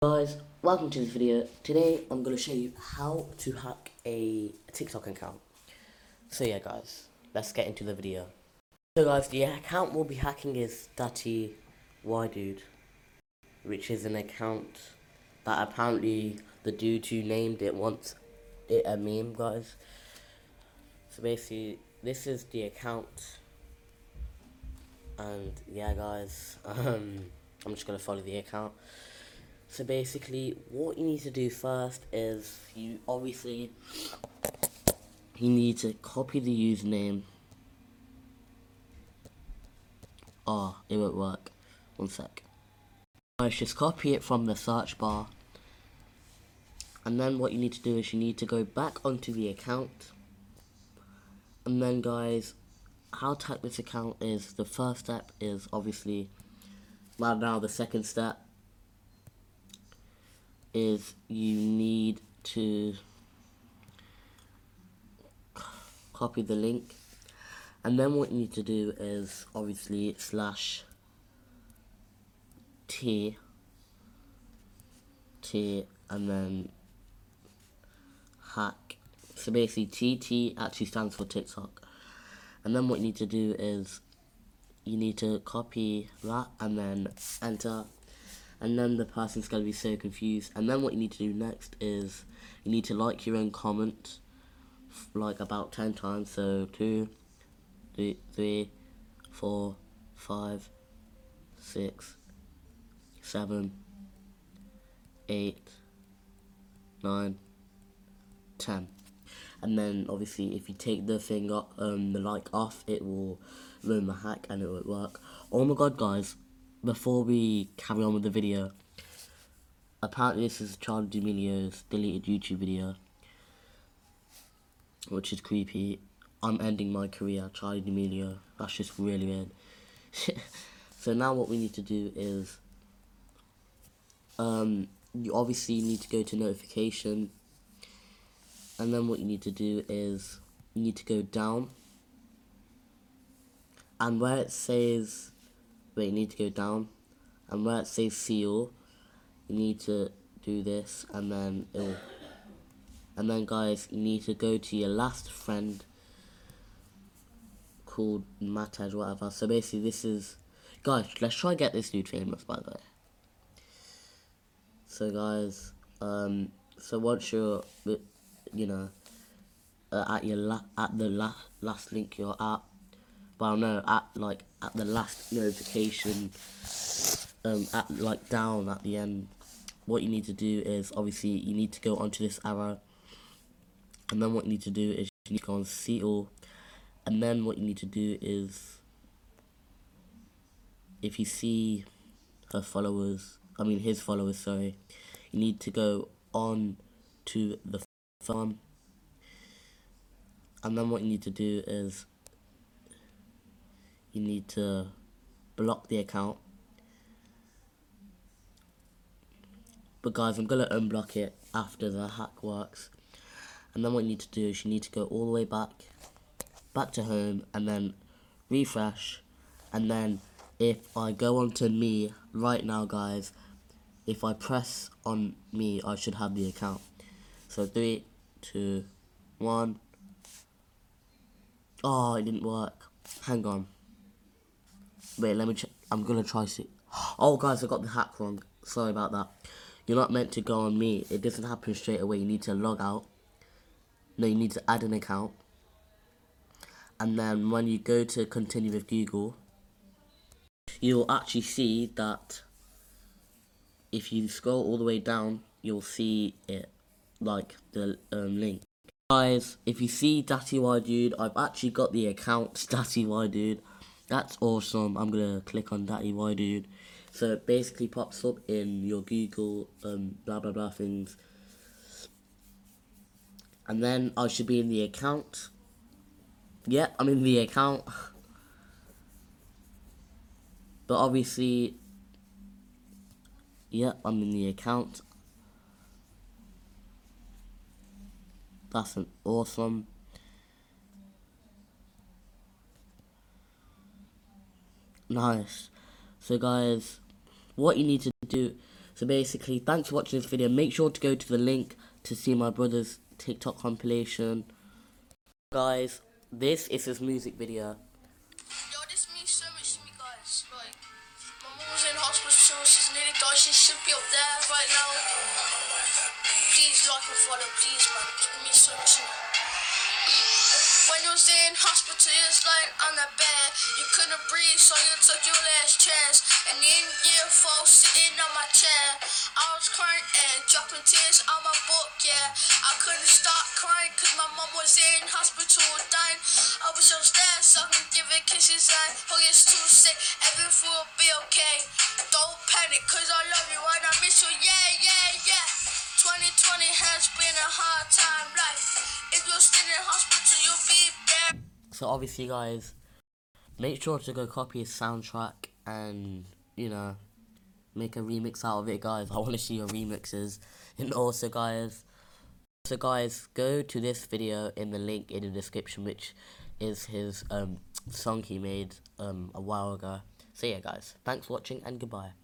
Guys, welcome to this video. Today I'm going to show you how to hack a TikTok account. So yeah guys, let's get into the video. So guys, the account we'll be hacking is Datty Y Dude, which is an account that apparently the dude who named it wants it a meme guys. So basically, this is the account. And yeah guys, um, I'm just going to follow the account. So basically, what you need to do first is you obviously you need to copy the username. Oh, it won't work. One sec. Guys, just copy it from the search bar. And then what you need to do is you need to go back onto the account. And then guys, how to hack this account is the first step is obviously right now the second step is you need to copy the link. And then what you need to do is obviously slash t t and then hack. So basically tt actually stands for tiktok. And then what you need to do is you need to copy that and then enter and then the person's going to be so confused and then what you need to do next is you need to like your own comment like about 10 times so two, three, three, four, five, six, seven, eight, nine, ten. And then obviously if you take the thing up, um, the like off, it will ruin the hack and it won't work. Oh my god guys, before we carry on with the video, apparently this is Charlie D'Amelio's deleted YouTube video, which is creepy. I'm ending my career, Charlie D'Amelio. That's just really weird. so now what we need to do is, um, you obviously need to go to notification, and then what you need to do is, you need to go down, and where it says you need to go down. And where it says seal you need to do this and then it'll and then guys you need to go to your last friend called Mataj whatever. So basically this is guys let's try get this dude famous by the way. So guys um so once you're you know uh, at your la at the la last link you're at well no at like at the last notification um at like down at the end what you need to do is obviously you need to go onto this arrow. And then what you need to do is you need to go on see all and then what you need to do is if you see her followers I mean his followers sorry you need to go on to the farm. And then what you need to do is you need to block the account. But guys, I'm going to unblock it after the hack works. And then what you need to do is you need to go all the way back, back to home, and then refresh. And then if I go on to me right now, guys, if I press on me, I should have the account. So three, two, one. Oh, it didn't work. Hang on. Wait, let me check. I'm gonna try see. Oh, guys, I got the hack wrong. Sorry about that. You're not meant to go on me. It doesn't happen straight away. You need to log out. No, you need to add an account. And then when you go to continue with Google, you'll actually see that if you scroll all the way down, you'll see it, like the um, link. Guys, if you see Datty Y Dude, I've actually got the account Datty Y Dude. That's awesome. I'm gonna click on that EY dude. So it basically pops up in your Google um, blah blah blah things. And then I should be in the account. Yep, I'm in the account. But obviously, yep, I'm in the account. That's an awesome. Nice. So guys, what you need to do, So basically, thanks for watching this video. Make sure to go to the link to see my brother's TikTok compilation. Guys, this is his music video. Yo, this means so much to me, guys. Like, my mom was in hospital, she's nearly died. She should be up there right now. Please like and follow, please, man. It means so much to me. When you was in hospital, was like on the bed. You couldn't breathe, so you took your last chance. And in year four, sitting on my chair, I was crying and dropping tears on my book. Yeah, I couldn't stop crying because my mom was in hospital dying. I was just there, so I can give her kisses and it's too sick. Everything will be okay. Don't panic, cause I love you and I miss you. Yeah, yeah, yeah. 2020 has been a hard time life. So obviously, guys, make sure to go copy his soundtrack and you know make a remix out of it, guys. I want to see your remixes. And also, guys, so guys, go to this video in the link in the description, which is his um song he made um a while ago. So yeah, guys, thanks for watching and goodbye.